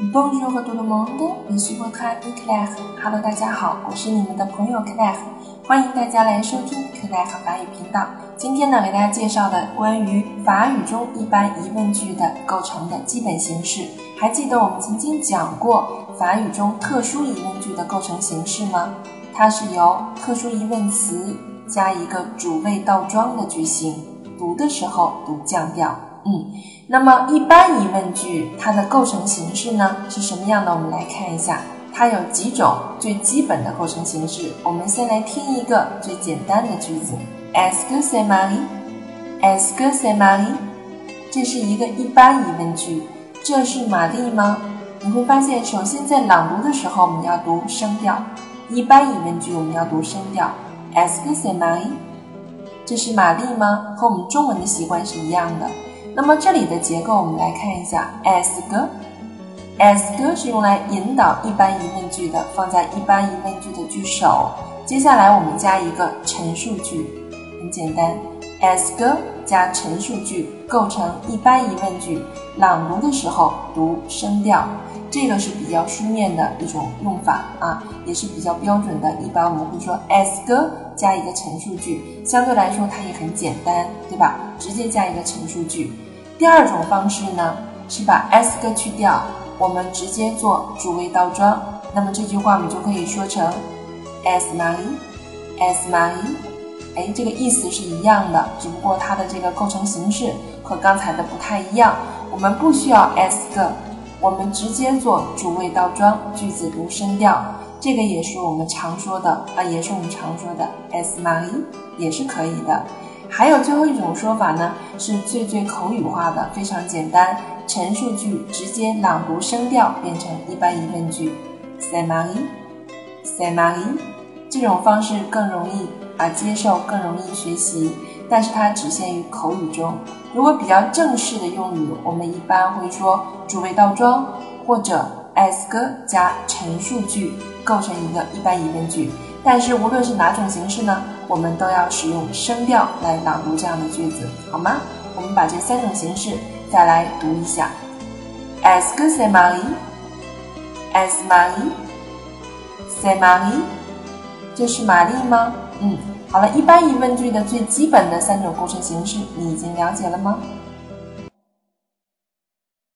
Bonjour tout le monde, je suis votre c l a i r e Hello，大家好，我是你们的朋友 Claire，欢迎大家来收听 Claire 法语频道。今天呢，为大家介绍的关于法语中一般疑问句的构成的基本形式。还记得我们曾经讲过法语中特殊疑问句的构成形式吗？它是由特殊疑问词加一个主谓倒装的句型，读的时候读降调。嗯，那么一般疑问句它的构成形式呢是什么样的？我们来看一下，它有几种最基本的构成形式。我们先来听一个最简单的句子：Est-ce que c'est Marie？Est-ce que c'est Marie？这是一个一般疑问句，这是玛丽吗？你会发现，首先在朗读的时候我们要读声调，一般疑问句我们要读声调。Est-ce que c'est Marie？这是玛丽吗？和我们中文的习惯是一样的。那么这里的结构，我们来看一下，est-ce que，est-ce que 是用来引导一般疑问句的，放在一般疑问句的句首。接下来我们加一个陈述句，很简单，est-ce que 加陈述句构成一般疑问句。朗读的时候读声调，这个是比较书面的一种用法啊，也是比较标准的。一般我们会说 est-ce que 加一个陈述句，相对来说它也很简单，对吧？直接加一个陈述句。第二种方式呢，是把 s 个去掉，我们直接做主谓倒装。那么这句话我们就可以说成 as Mary，as Mary 哎，这个意思是一样的，只不过它的这个构成形式和刚才的不太一样。我们不需要 s 个，我们直接做主谓倒装，句子读声调。这个也是我们常说的啊，也是我们常说的 as Mary 也是可以的。还有最后一种说法呢，是最最口语化的，非常简单，陈述句直接朗读声调变成一般疑问句，say Marie，say Marie，这种方式更容易啊接受，更容易学习，但是它只限于口语中。如果比较正式的用语，我们一般会说主谓倒装或者 ask 加陈述句构成一个一般疑问句。但是无论是哪种形式呢，我们都要使用声调来朗读这样的句子，好吗？我们把这三种形式再来读一下。Est-ce que c'est Marie？Est-ce Marie？C'est Marie？这是玛丽吗？嗯，好了，一般疑问句的最基本的三种构成形式，你已经了解了吗？